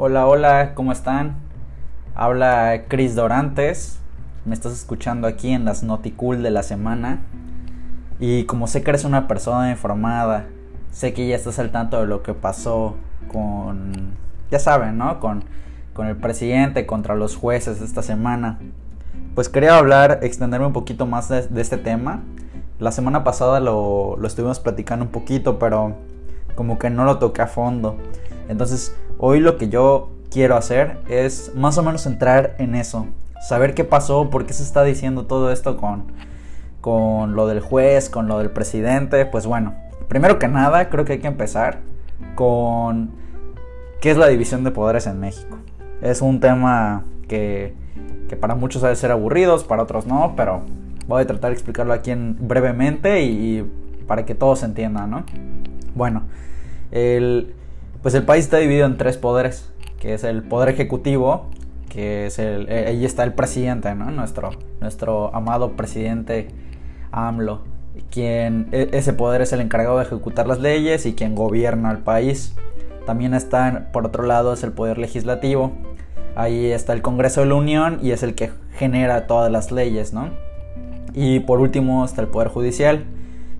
Hola, hola, ¿cómo están? Habla Chris Dorantes. Me estás escuchando aquí en las Noticool de la semana. Y como sé que eres una persona informada, sé que ya estás al tanto de lo que pasó con, ya saben, ¿no? Con, con el presidente contra los jueces esta semana. Pues quería hablar, extenderme un poquito más de, de este tema. La semana pasada lo, lo estuvimos platicando un poquito, pero como que no lo toqué a fondo. Entonces, hoy lo que yo quiero hacer es más o menos entrar en eso. Saber qué pasó, por qué se está diciendo todo esto con, con lo del juez, con lo del presidente. Pues bueno, primero que nada, creo que hay que empezar con qué es la división de poderes en México. Es un tema que, que para muchos debe ser aburridos, para otros no, pero voy a tratar de explicarlo aquí en, brevemente y, y para que todos entiendan, ¿no? Bueno, el, pues el país está dividido en tres poderes, que es el poder ejecutivo, que es el, eh, ahí está el presidente, ¿no? Nuestro, nuestro amado presidente AMLO, quien e, ese poder es el encargado de ejecutar las leyes y quien gobierna el país. También está, por otro lado, es el poder legislativo. Ahí está el Congreso de la Unión y es el que genera todas las leyes, ¿no? Y por último está el poder judicial,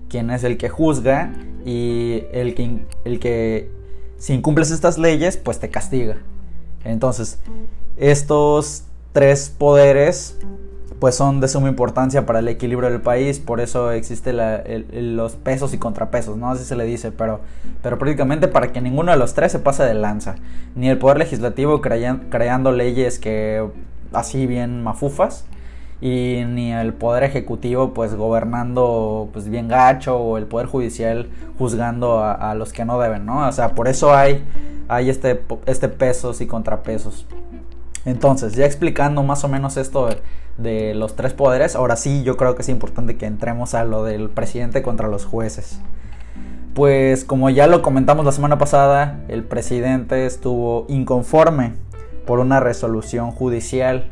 quien es el que juzga y el que, el que si incumples estas leyes, pues te castiga. Entonces, estos tres poderes pues son de suma importancia para el equilibrio del país, por eso existe los pesos y contrapesos, ¿no? Así se le dice, pero, pero prácticamente para que ninguno de los tres se pase de lanza. Ni el poder legislativo creando leyes que así bien mafufas, y ni el poder ejecutivo pues gobernando pues bien gacho o el poder judicial juzgando a, los que no deben, ¿no? O sea, por eso hay, hay este, este pesos y contrapesos. Entonces, ya explicando más o menos esto de, los tres poderes, ahora sí yo creo que es importante que entremos a lo del presidente contra los jueces. Pues como ya lo comentamos la semana pasada, el presidente estuvo inconforme por una resolución judicial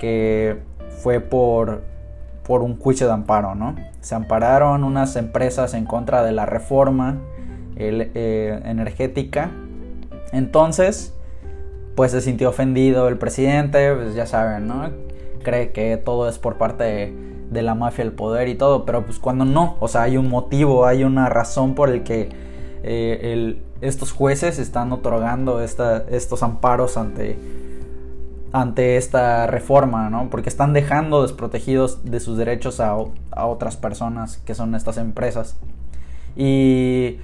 que fue por, por un juicio de amparo, ¿no? Se ampararon unas empresas en contra de la reforma eh, energética. Entonces, pues se sintió ofendido el presidente, pues ya saben, ¿no? Cree que todo es por parte de, de la mafia, el poder y todo, pero pues cuando no, o sea, hay un motivo, hay una razón por el que eh, estos jueces están otorgando esta, estos amparos ante ante esta reforma, ¿no? Porque están dejando desprotegidos de sus derechos a, otras personas que son estas empresas. Y,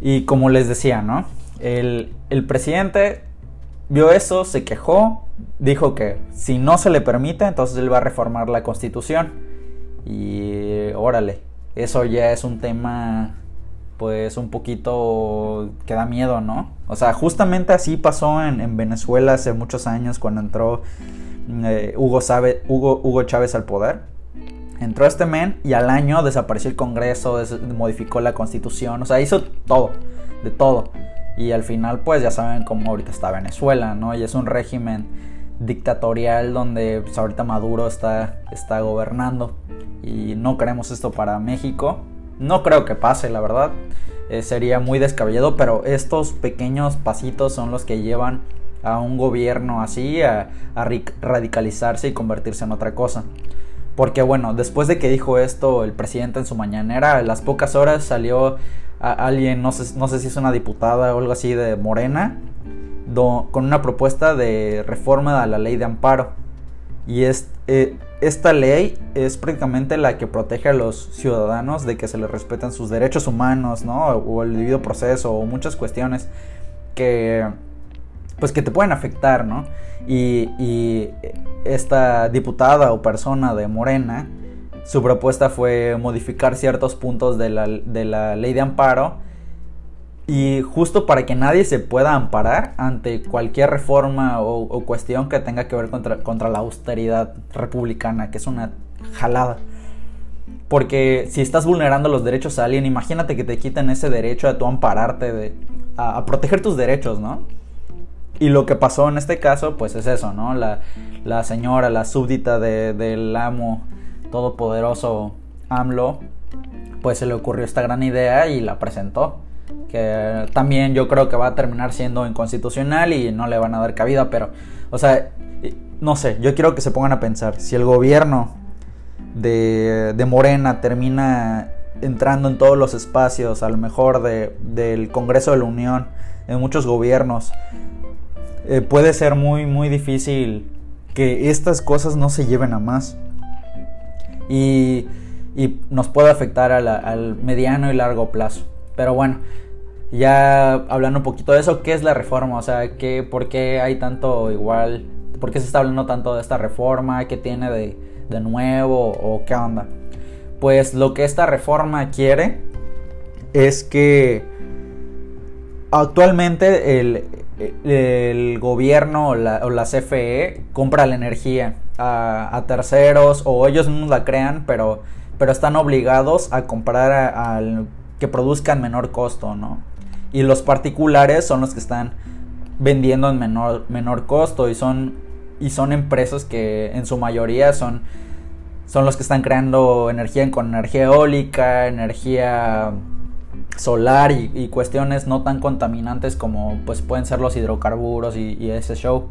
y como les decía, ¿no? El, el, presidente vio eso, se quejó, dijo que si no se le permite, entonces él va a reformar la constitución. Y órale, eso ya es un tema pues un poquito que da miedo, ¿no? O sea, justamente así pasó en, en Venezuela hace muchos años cuando entró eh, Hugo, Hugo, Hugo, Chávez al poder. Entró este men y al año desapareció el Congreso, modificó la constitución, o sea, hizo todo, de todo. Y al final, pues ya saben cómo ahorita está Venezuela, ¿no? Y es un régimen dictatorial donde pues, ahorita Maduro está, está gobernando. Y no queremos esto para México. No creo que pase, la verdad. Eh, sería muy descabellado, pero estos pequeños pasitos son los que llevan a un gobierno así a, a radicalizarse y convertirse en otra cosa. Porque bueno, después de que dijo esto el presidente en su mañanera, a las pocas horas salió alguien, no sé, no sé si es una diputada o algo así de Morena, con una propuesta de reforma a la ley de amparo. Y es, eh, esta ley es prácticamente la que protege a los ciudadanos de que se les respetan sus derechos humanos, ¿no? O el debido proceso, o muchas cuestiones que, pues que te pueden afectar, ¿no? Y, y esta diputada o persona de Morena, su propuesta fue modificar ciertos puntos de la, de la ley de amparo y justo para que nadie se pueda amparar ante cualquier reforma o, cuestión que tenga que ver contra, contra, la austeridad republicana, que es una jalada. Porque si estás vulnerando los derechos a alguien, imagínate que te quiten ese derecho a tu ampararte, de, a, a, proteger tus derechos, ¿no? Y lo que pasó en este caso, pues es eso, ¿no? La, la señora, la súbdita de, del amo todopoderoso AMLO, pues se le ocurrió esta gran idea y la presentó que también yo creo que va a terminar siendo inconstitucional y no le van a dar cabida, pero, o sea, no sé, yo quiero que se pongan a pensar, si el gobierno de, de Morena termina entrando en todos los espacios, a lo mejor de, del Congreso de la Unión, en muchos gobiernos, eh, puede ser muy, muy difícil que estas cosas no se lleven a más. Y, y nos puede afectar al mediano y largo plazo. Pero bueno, ya hablando un poquito de eso, ¿qué es la reforma? O sea, ¿qué, ¿por qué hay tanto igual? ¿Por qué se está hablando tanto de esta reforma? ¿Qué tiene de, de nuevo? ¿O qué onda? Pues lo que esta reforma quiere es que actualmente el, el gobierno o la, CFE compra la energía a, terceros o ellos mismos la crean, pero, pero están obligados a comprar al que produzcan menor costo, ¿no? Y los particulares son los que están vendiendo en menor, menor costo y son, y son empresas que en su mayoría son, son los que están creando energía con energía eólica, energía solar y, cuestiones no tan contaminantes como pues pueden ser los hidrocarburos y, ese show.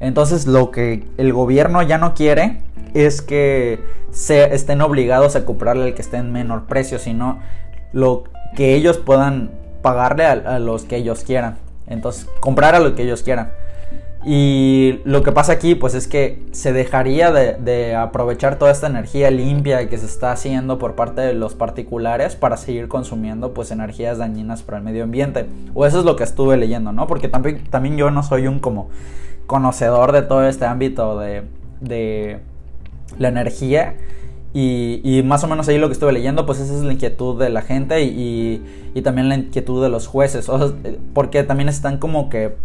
Entonces lo que el gobierno ya no quiere es que se estén obligados a comprarle al que esté en menor precio, sino lo que ellos puedan pagarle a los que ellos quieran. Entonces, comprar a lo que ellos quieran. Y lo que pasa aquí, pues es que se dejaría de, aprovechar toda esta energía limpia que se está haciendo por parte de los particulares para seguir consumiendo pues energías dañinas para el medio ambiente. O eso es lo que estuve leyendo, ¿no? Porque también, también yo no soy un como conocedor de todo este ámbito de, de la energía. Y, más o menos ahí lo que estuve leyendo, pues esa es la inquietud de la gente y, también la inquietud de los jueces. Porque también están como que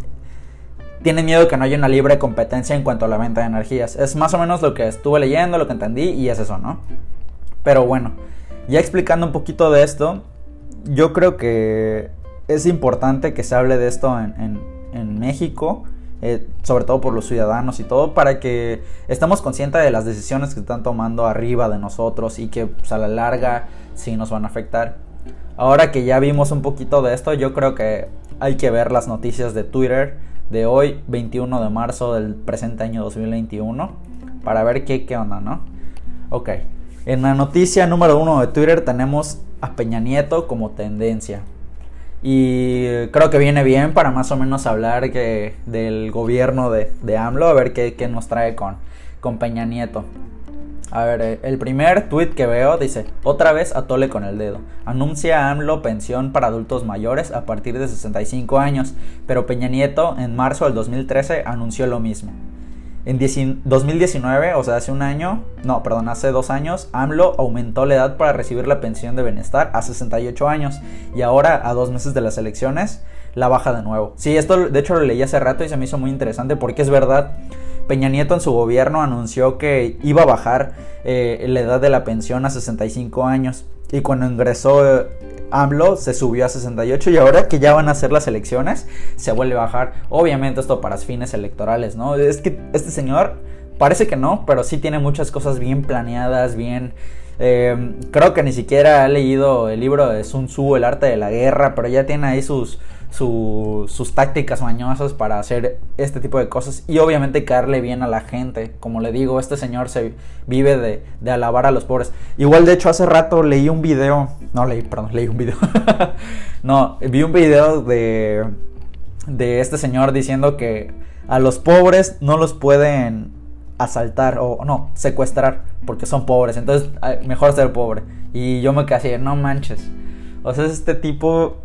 tienen miedo que no haya una libre competencia en cuanto a la venta de energías. Es más o menos lo que estuve leyendo, lo que entendí y es eso, ¿no? Pero bueno, ya explicando un poquito de esto, yo creo que es importante que se hable de esto en, México, eh, sobre todo por los ciudadanos y todo, para que estemos conscientes de las decisiones que están tomando arriba de nosotros y que pues, a la larga sí nos van a afectar. Ahora que ya vimos un poquito de esto, yo creo que hay que ver las noticias de Twitter de hoy, 21 de marzo del presente año 2021, para ver qué, qué onda, ¿no? Ok, en la noticia número uno de Twitter tenemos a Peña Nieto como tendencia. Y creo que viene bien para más o menos hablar que del gobierno de, de AMLO, a ver qué, qué nos trae con, con Peña Nieto. A ver, eh, el primer tweet que veo dice, otra vez atole con el dedo. Anuncia AMLO pensión para adultos mayores a partir de 65 años, pero Peña Nieto en marzo del 2013 anunció lo mismo. En 2019, o sea, hace un año, no, perdón, hace dos años, AMLO aumentó la edad para recibir la pensión de bienestar a 68 años y ahora, a dos meses de las elecciones, la baja de nuevo. Sí, esto de hecho lo leí hace rato y se me hizo muy interesante porque es verdad Peña Nieto en su gobierno anunció que iba a bajar eh, la edad de la pensión a 65 años. Y cuando ingresó AMLO se subió a 68 y ahora que ya van a hacer las elecciones se vuelve a bajar. Obviamente esto para fines electorales, ¿no? Es que este señor parece que no, pero sí tiene muchas cosas bien planeadas, bien... Eh, creo que ni siquiera ha leído el libro de Sun Tzu, El arte de la guerra, pero ya tiene ahí sus, sus tácticas mañosas para hacer este tipo de cosas y obviamente caerle bien a la gente. Como le digo, este señor se vive de, de alabar a los pobres. Igual de hecho hace rato leí un video, no leí, perdón, leí un video. no, vi un video de, de este señor diciendo que a los pobres no los pueden asaltar o no, secuestrar porque son pobres. Entonces, mejor ser pobre. Y yo me quedé así, no manches. O sea, este tipo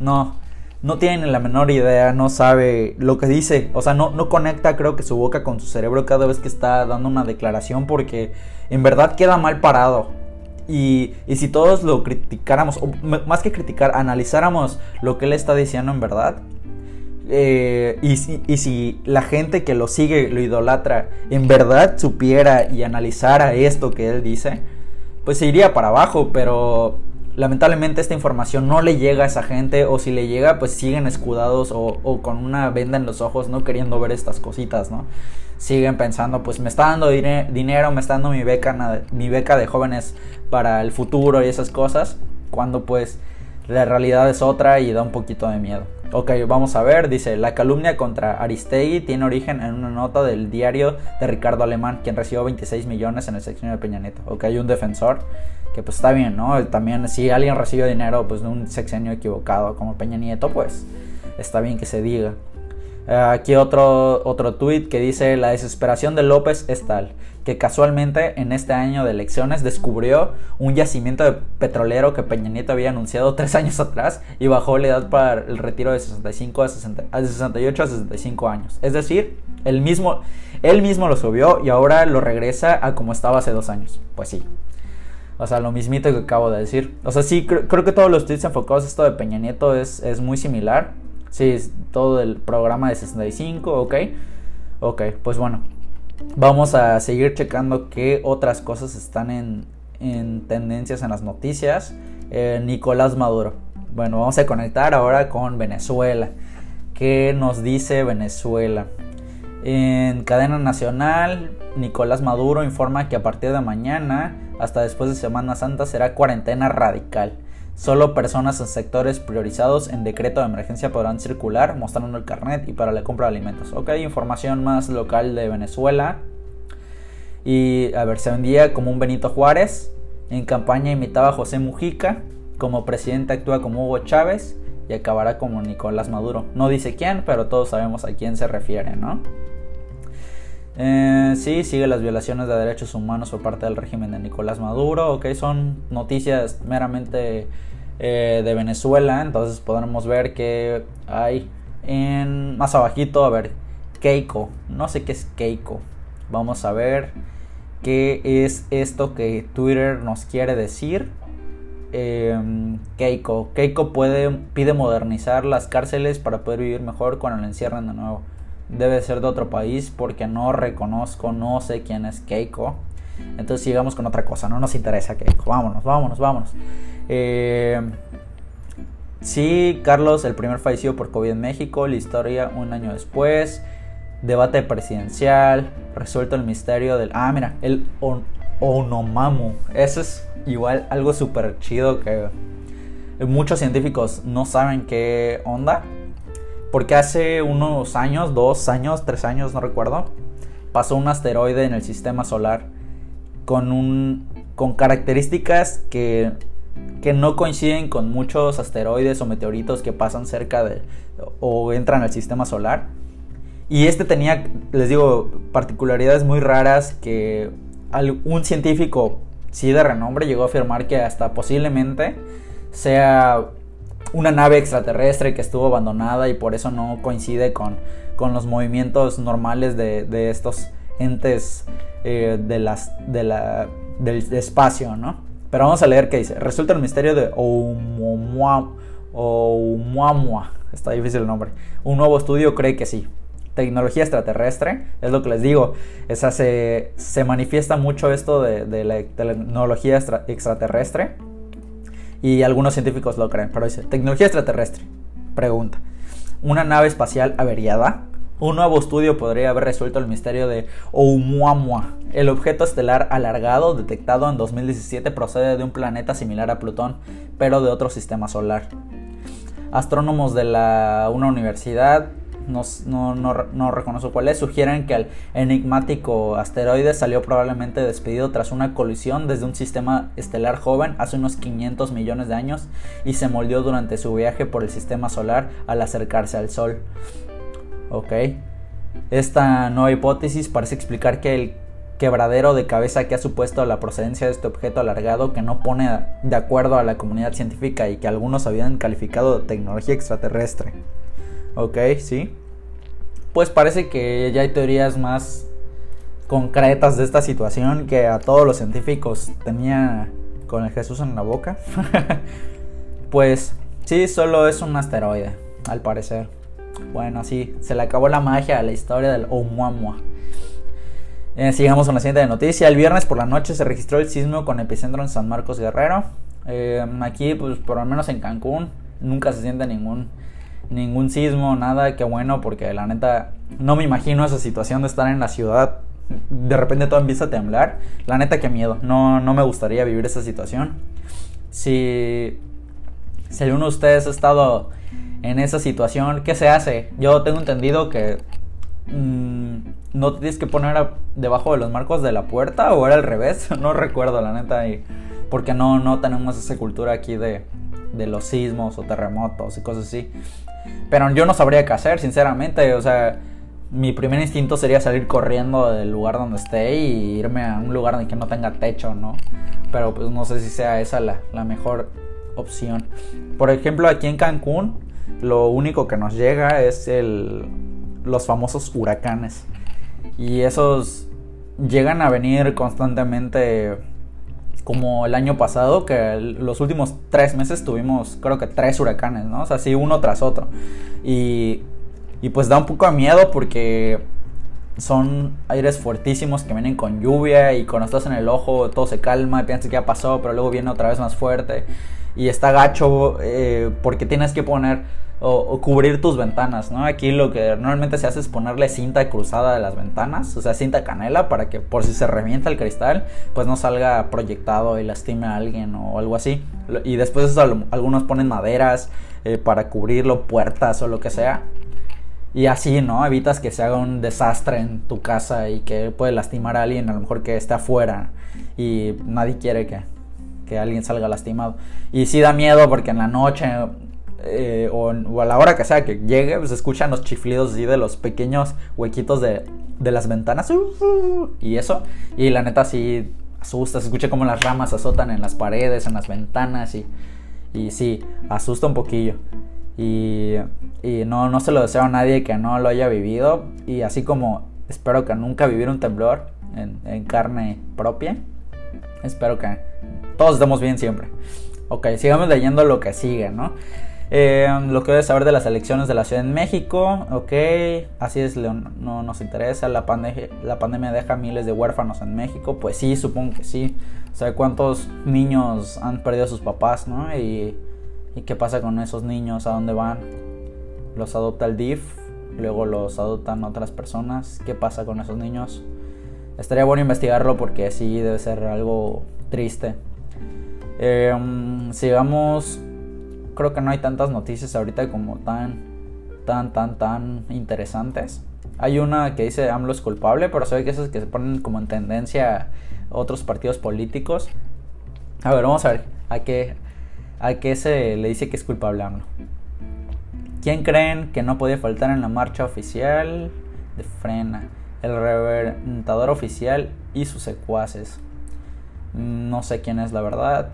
no, no tiene la menor idea, no sabe lo que dice, o sea, no, no conecta creo que su boca con su cerebro cada vez que está dando una declaración porque en verdad queda mal parado. Y, y si todos lo criticáramos, más que criticar, analizáramos lo que él está diciendo en verdad, eh, y, si, y, si, la gente que lo sigue, lo idolatra, en verdad supiera y analizara esto que él dice, pues se iría para abajo, pero lamentablemente esta información no le llega a esa gente o si le llega pues siguen escudados o, con una venda en los ojos no queriendo ver estas cositas, ¿no? Siguen pensando pues me está dando dinero, me está dando mi beca, mi beca de jóvenes para el futuro y esas cosas, cuando pues La realidad es otra y da un poquito de miedo. Ok, vamos a ver, dice, la calumnia contra Aristegui tiene origen en una nota del diario de Ricardo Alemán, quien recibió 26 millones en el sección de Peña Nieto. Ok, un defensor que pues está bien, ¿no? También si alguien recibe dinero pues de un sexenio equivocado como Peña Nieto, pues está bien que se diga. Eh, aquí otro, otro tweet que dice, la desesperación de López es tal que casualmente en este año de elecciones descubrió un yacimiento de petrolero que Peña Nieto había anunciado tres años atrás y bajó la edad para el retiro de 65 a, 68 a 65 años. Es decir, él mismo, él mismo lo subió y ahora lo regresa a como estaba hace dos años. Pues sí. O sea, lo mismito que acabo de decir. O sea, sí, creo, que todos los tweets enfocados a esto de Peña Nieto es, es muy similar. Sí, todo el programa de 65, ok. Ok, pues bueno. Vamos a seguir checando qué otras cosas están en, tendencias en las noticias. Eh, Nicolás Maduro. Bueno, vamos a conectar ahora con Venezuela. ¿Qué nos dice Venezuela? En cadena nacional, Nicolás Maduro informa que a partir de mañana, hasta después de Semana Santa, será cuarentena radical. Solo personas en sectores priorizados en decreto de emergencia podrán circular mostrando el carnet y para la compra de alimentos. Ok, información más local de Venezuela. Y a ver, se vendía como un Benito Juárez. En campaña imitaba a José Mujica. Como presidente actúa como Hugo Chávez. Y acabará como Nicolás Maduro. No dice quién, pero todos sabemos a quién se refiere, ¿no? Eh, sí, sigue las violaciones de derechos humanos por parte del régimen de Nicolás Maduro. Ok, son noticias meramente eh, de Venezuela. Entonces podremos ver que hay en más abajito, a ver, Keiko. No sé qué es Keiko. Vamos a ver qué es esto que Twitter nos quiere decir. Em, Keiko. Keiko puede, pide modernizar las cárceles para poder vivir mejor cuando la encierran de nuevo. Debe ser de otro país porque no reconozco, no sé quién es Keiko. Entonces sigamos con otra cosa, no nos interesa Keiko. Vámonos, vámonos, vámonos. Eh, sí, Carlos, el primer fallecido por COVID en México, la historia un año después, debate presidencial, resuelto el misterio del... Ah, mira, el Onomamu. Eso es igual algo súper chido que muchos científicos no saben qué onda. Porque hace unos años, dos años, tres años, no recuerdo, pasó un asteroide en el sistema solar con un con características que que no coinciden con muchos asteroides o meteoritos que pasan cerca de o entran al sistema solar. Y este tenía, les digo, particularidades muy raras que un científico, sí de renombre, llegó a afirmar que hasta posiblemente sea una nave extraterrestre que estuvo abandonada y por eso no coincide con, con los movimientos normales de, estos entes eh, de las, de la, del espacio, ¿no? Pero vamos a leer qué dice. Resulta el misterio de Oumuamua. Está difícil el nombre. Un nuevo estudio cree que sí. Tecnología extraterrestre, es lo que les digo. Se, se manifiesta mucho esto de, la tecnología extraterrestre. Y algunos científicos lo creen. Pero dice, tecnología extraterrestre. Pregunta. ¿Una nave espacial averiada? Un nuevo estudio podría haber resuelto el misterio de Oumuamua. El objeto estelar alargado detectado en 2017 procede de un planeta similar a Plutón, pero de otro sistema solar. Astrónomos de la, una universidad, no, no, no, reconozco cuál es, sugieren que el enigmático asteroide salió probablemente despedido tras una colisión desde un sistema estelar joven hace unos 500 millones de años y se moldeó durante su viaje por el sistema solar al acercarse al Sol. ¿ok? Esta nueva hipótesis parece explicar que el quebradero de cabeza que ha supuesto la procedencia de este objeto alargado que no pone de acuerdo a la comunidad científica y que algunos habían calificado de tecnología extraterrestre. ¿Ok? ¿Sí? Pues parece que ya hay teorías más concretas de esta situación que a todos los científicos tenía con el Jesús en la boca. pues sí, solo es un asteroide, al parecer. Bueno, sí, se le acabó la magia a la historia del Oumuamua. Eh, sigamos con la siguiente noticia. El viernes por la noche se registró el sismo con epicentro en San Marcos Guerrero. Eh, aquí, pues por lo menos en Cancún, nunca se siente ningún, ningún sismo, nada. Qué bueno, porque la neta, no me imagino esa situación de estar en la ciudad. De repente todo empieza a temblar. La neta, qué miedo. No, no me gustaría vivir esa situación. Si Si alguno de ustedes ha estado en esa situación, ¿qué se hace? Yo tengo entendido que mm, no tienes que poner debajo de los marcos de la puerta o era al revés, no recuerdo la neta, y, porque no, no tenemos esa cultura aquí de, de los sismos o terremotos y cosas así. Pero yo no sabría qué hacer, sinceramente, o sea, mi primer instinto sería salir corriendo del lugar donde esté y irme a un lugar el que no tenga techo, ¿no? Pero pues no sé si sea esa la, la mejor opción. Por ejemplo, aquí en Cancún, lo único que nos llega es el, los famosos huracanes. Y esos llegan a venir constantemente como el año pasado, que los últimos tres meses tuvimos creo que tres huracanes, ¿no? O sea, así uno tras otro. Y y pues da un poco de miedo porque son aires fuertísimos que vienen con lluvia y cuando estás en el ojo todo se calma piensas que ya pasó, pero luego viene otra vez más fuerte. Y está gacho eh, porque tienes que poner o, cubrir tus ventanas, ¿no? Aquí lo que normalmente se hace es ponerle cinta cruzada de las ventanas, o sea, cinta canela para que por si se revienta el cristal, pues no salga proyectado y lastime a alguien o algo así. Y después algunos ponen maderas eh, para cubrirlo, puertas o lo que sea. Y así, ¿no? Evitas que se haga un desastre en tu casa y que puede lastimar a alguien, a lo mejor que esté afuera. Y nadie quiere que, que alguien salga lastimado. Y sí da miedo porque en la noche eh, o, a la hora que sea que llegue, pues escuchan los chiflidos así de los pequeños huequitos de, de las ventanas. y eso. Y la neta sí asusta. Se escucha como las ramas azotan en las paredes, en las ventanas. Y, y sí, asusta un poquillo. Y, no, no se lo deseo a nadie que no lo haya vivido. Y así como espero que nunca viviera un temblor en, carne propia, espero que todos estemos bien siempre. Ok, sigamos leyendo lo que sigue, ¿no? Eh, lo que debes saber de las elecciones de la Ciudad de México, ok, así es, no nos interesa, la, pandemia, la pandemia deja miles de huérfanos en México, pues sí, supongo que sí, o cuántos niños han perdido a sus papás, ¿no? Y ¿Y qué pasa con esos niños? ¿A dónde van? ¿Los adopta el DIF? Luego los adoptan otras personas. ¿Qué pasa con esos niños? Estaría bueno investigarlo porque sí debe ser algo triste. Em, sigamos. Creo que no hay tantas noticias ahorita como tan, tan, tan, tan interesantes. Hay una que dice AMLO es culpable, pero ve que esas que se ponen como en tendencia otros partidos políticos. A ver, vamos a ver a qué, ¿A qué se le dice que es culpable AMLO? ¿Quién creen que no podía faltar en la marcha oficial de Frena? El reventador oficial y sus secuaces. No sé quién es la verdad.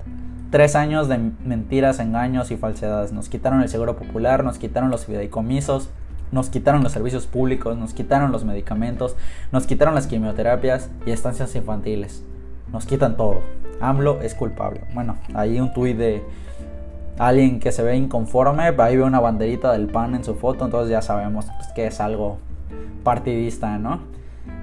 Tres años de mentiras, engaños y falsedades. Nos quitaron el seguro popular, nos quitaron los fideicomisos, nos quitaron los servicios públicos, nos quitaron los medicamentos, nos quitaron las quimioterapias y estancias infantiles. Nos quitan todo. AMLO es culpable. Bueno, ahí un tuit de alguien que se ve inconforme, ahí ve una banderita del PAN en su foto, entonces ya sabemos pues, que es algo partidista, ¿no?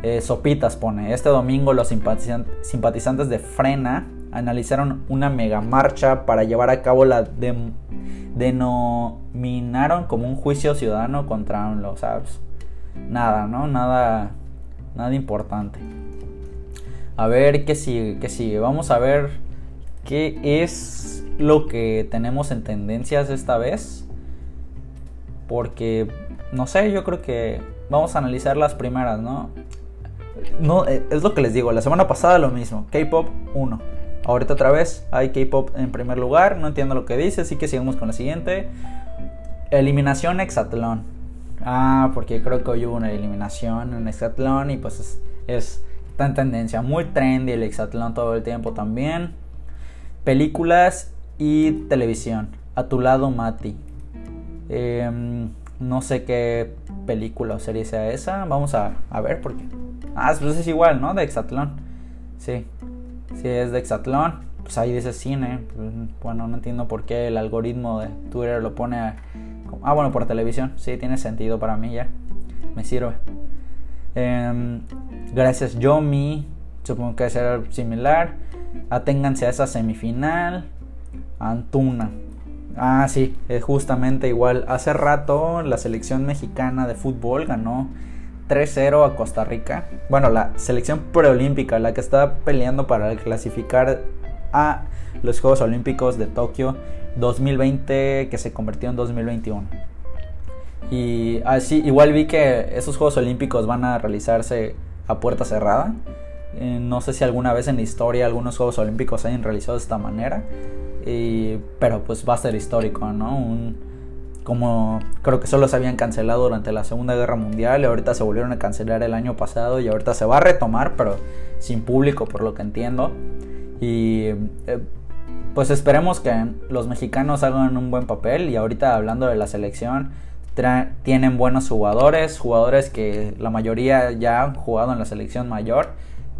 Eh, Sopitas pone, este domingo los simpatizantes de Frena analizaron una mega marcha para llevar a cabo la denominaron como un juicio ciudadano contra AMLO, ¿sabes? Nada, ¿no? Nada, nada importante. A ver qué sigue, qué sigue. Vamos a ver qué es lo que tenemos en tendencias esta vez. Porque, no sé, yo creo que vamos a analizar las primeras, ¿no? No, eh, es lo que les digo, la semana pasada lo mismo, K-Pop 1. Ahorita otra vez hay K-Pop en primer lugar, no entiendo lo que dice, así que sigamos con la siguiente. Eliminación Hexatlón. Ah, porque creo que hoy hubo una eliminación en Hexatlón y pues es, tan tendencia, muy trendy el Hexatlón todo el tiempo también. Películas y televisión. A tu lado, Mati. Em, no sé qué película o serie sea esa. Vamos a, a ver porque. Ah, pues es igual, ¿no? De Exatlón. Sí. Si es de Exatlón, pues ahí dice cine. Bueno, no entiendo por qué el algoritmo de Twitter lo pone. ah, bueno, por televisión. Sí, tiene sentido para mí ya. Me sirve. Em, gracias, Yomi. Supongo que será similar. Aténganse a esa semifinal. Antuna. Ah, sí, es justamente igual. Hace rato la selección mexicana de fútbol ganó 3-0 a Costa Rica. Bueno, la selección preolímpica, la que está peleando para clasificar a los Juegos Olímpicos de Tokio 2020 que se convirtió en 2021. Y así, igual vi que esos Juegos Olímpicos van a realizarse a puerta cerrada. Eh, no sé si alguna vez en la historia algunos Juegos Olímpicos se hayan realizado de esta manera. pero pues va a ser histórico, ¿no? Como creo que solo se habían cancelado durante la Segunda Guerra Mundial y ahorita se volvieron a cancelar el año pasado y ahorita se va a retomar, pero sin público por lo que entiendo. Y eh, pues esperemos que los mexicanos hagan un buen papel y ahorita hablando de la selección tienen buenos jugadores, jugadores que la mayoría ya han jugado en la selección mayor,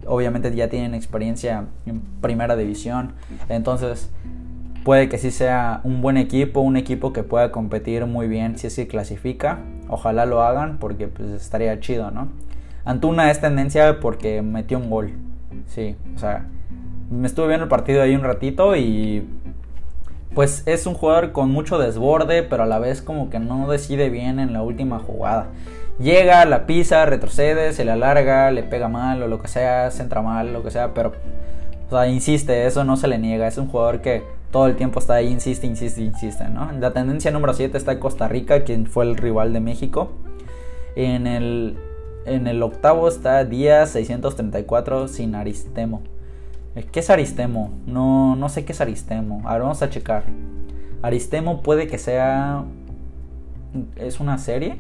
obviamente ya tienen experiencia en primera división, entonces puede que sí sea un buen equipo, un equipo que pueda competir muy bien si es que clasifica, ojalá lo hagan porque pues estaría chido, ¿no? Antuna es tendencia porque metió un gol, sí, o sea, me estuve viendo el partido ahí un ratito y pues es un jugador con mucho desborde, pero a la vez como que no decide bien en la última jugada. Llega, la pisa, retrocede, se le alarga, le pega mal o lo que sea, se entra mal, lo que sea, pero o sea, insiste, eso no se le niega, es un jugador que todo el tiempo está ahí, insiste, insiste, insiste, ¿no? La tendencia número 7 está Costa Rica, quien fue el rival de México. En el, en el octavo está Díaz 634 sin Aristemo. ¿Qué es Aristemo? No, no sé qué es Aristemo. A ver, vamos a checar. Aristemo puede que sea... ¿Es una serie?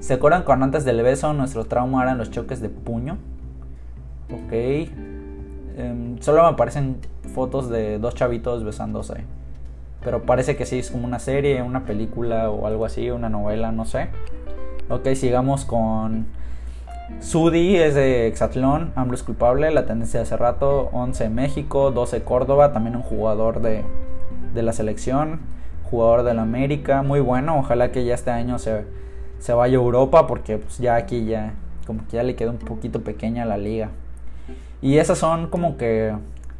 ¿Se acuerdan cuando antes del beso nuestro trauma eran los choques de puño? Ok. Em, solo me aparecen fotos de dos chavitos besándose. Pero parece que sí, es como una serie, una película o algo así, una novela, no sé. Ok, sigamos con Sudi es de Exatlón, AMLO es culpable, la tendencia de hace rato, 11 México, 12 Córdoba, también un jugador de, la selección, jugador de la América, muy bueno, ojalá que ya este año se, se vaya a Europa porque pues ya aquí ya como que ya le queda un poquito pequeña la liga. Y esas son como que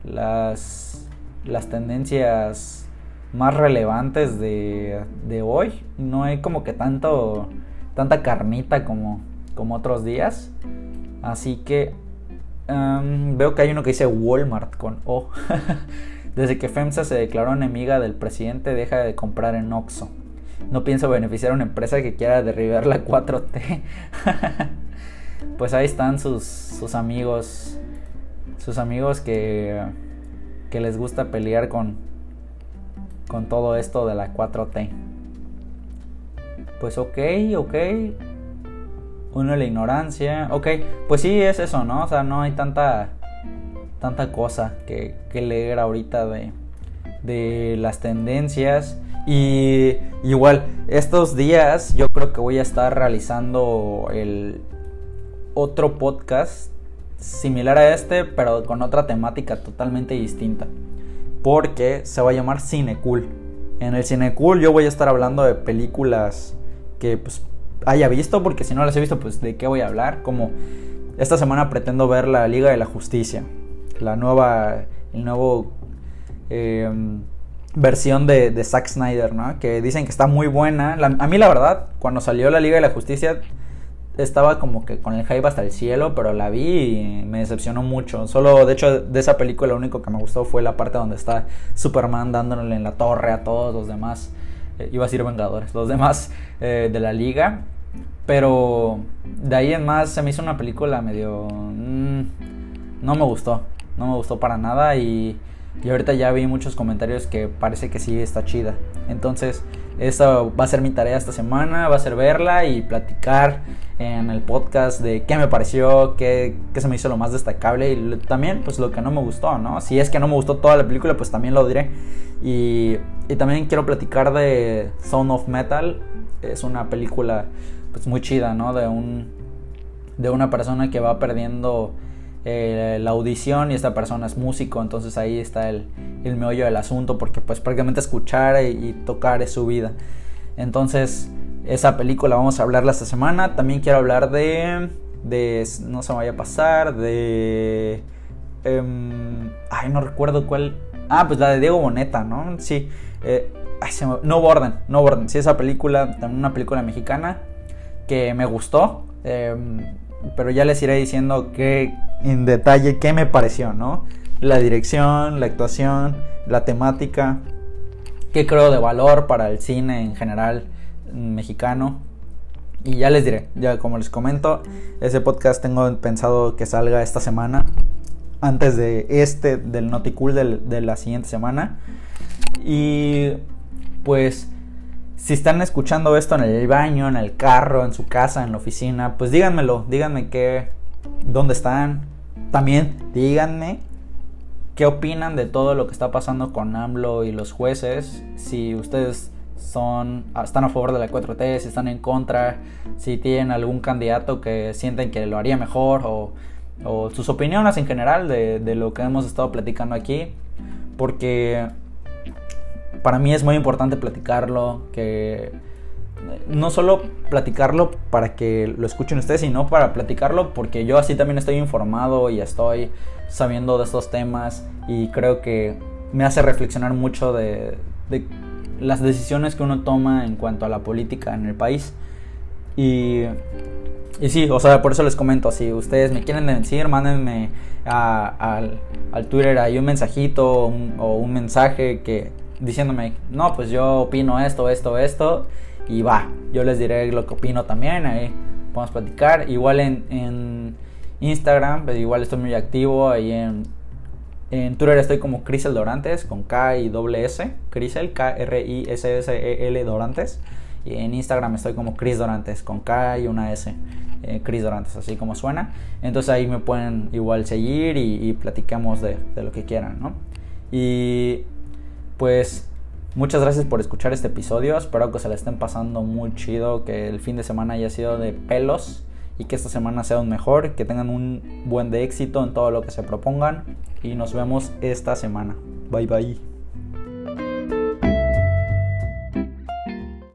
las, las tendencias más relevantes de, de hoy. No hay como que tanto, tanta carnita como como otros días. Así que em, veo que hay uno que dice Walmart con O. Desde que FEMSA se declaró enemiga del presidente, deja de comprar en Oxxo. No pienso beneficiar a una empresa que quiera derribar la 4T. pues ahí están sus, sus amigos. Sus amigos que, que les gusta pelear con, con todo esto de la 4T. Pues ok, ok uno la ignorancia. Ok, pues sí es eso, ¿no? O sea, no hay tanta, tanta cosa que, leer ahorita de, de las tendencias. Y igual, estos días yo creo que voy a estar realizando el otro podcast similar a este, pero con otra temática totalmente distinta. Porque se va a llamar Cinecool. En el Cinecool yo voy a estar hablando de películas que pues haya visto, porque si no las he visto, pues de qué voy a hablar. Como esta semana pretendo ver la Liga de la Justicia, la nueva, el nuevo em, versión de, de, Zack Snyder, ¿no? Que dicen que está muy buena. a mí la verdad, cuando salió la Liga de la Justicia, estaba como que con el hype hasta el cielo, pero la vi y me decepcionó mucho. Solo, de hecho, de esa película lo único que me gustó fue la parte donde está Superman dándole en la torre a todos los demás. Eh, iba a decir Vengadores, los demás eh, de la liga. Pero de ahí en más se me hizo una película medio... Mm, no me gustó, no me gustó para nada y, y ahorita ya vi muchos comentarios que parece que sí está chida. Entonces, eso va a ser mi tarea esta semana, va a ser verla y platicar en el podcast de qué me pareció, qué, qué, se me hizo lo más destacable y también pues lo que no me gustó, ¿no? Si es que no me gustó toda la película, pues también lo diré. Y, y también quiero platicar de Sound of Metal, es una película pues muy chida, ¿no? De un de una persona que va perdiendo eh, la audición y esta persona es músico, entonces ahí está el, el meollo del asunto porque pues prácticamente escuchar y, tocar es su vida. Entonces esa película vamos a hablarla esta semana. También quiero hablar de, de no se me vaya a pasar, de... Em, ay, no recuerdo cuál... Ah, pues la de Diego Boneta, ¿no? Sí. Eh, no Borden, No Borden. Sí, esa película, también una película mexicana que me gustó. Em, pero ya les iré diciendo que en detalle qué me pareció, ¿no? La dirección, la actuación, la temática, qué creo de valor para el cine en general mexicano. Y ya les diré, ya como les comento, ese podcast tengo pensado que salga esta semana, antes de este, del Noticool de la siguiente semana. Y pues si están escuchando esto en el baño, en el carro, en su casa, en la oficina, pues díganmelo, díganme qué, dónde están. También díganme qué opinan de todo lo que está pasando con AMLO y los jueces. Si ustedes son están a favor de la 4T, si están en contra, si tienen algún candidato que sienten que lo haría mejor o, sus opiniones en general de lo que hemos estado platicando aquí. Porque para mí es muy importante platicarlo, que no solo platicarlo para que lo escuchen ustedes, sino para platicarlo porque yo así también estoy informado y estoy sabiendo de estos temas y creo que me hace reflexionar mucho de, las decisiones que uno toma en cuanto a la política en el país. Y, y sí, o sea, por eso les comento, si ustedes me quieren decir, mándenme al, Twitter ahí un mensajito o un mensaje que diciéndome, no, pues yo opino esto, esto, esto, y va, yo les diré lo que opino también, ahí podemos platicar. Igual en, Instagram, pues igual estoy muy activo, ahí en, en Twitter estoy como Crisel Dorantes, con K y doble S, Crisel, K-R-I-S-S-E-L Dorantes. Y en Instagram estoy como Chris Dorantes, con K y una S. Eh, Chris Dorantes, así como suena. Entonces ahí me pueden igual seguir y, y platicamos de, de, lo que quieran, ¿no? Y pues muchas gracias por escuchar este episodio. Espero que se le estén pasando muy chido, que el fin de semana haya sido de pelos y que esta semana sea un mejor, que tengan un buen de éxito en todo lo que se propongan y nos vemos esta semana. Bye bye.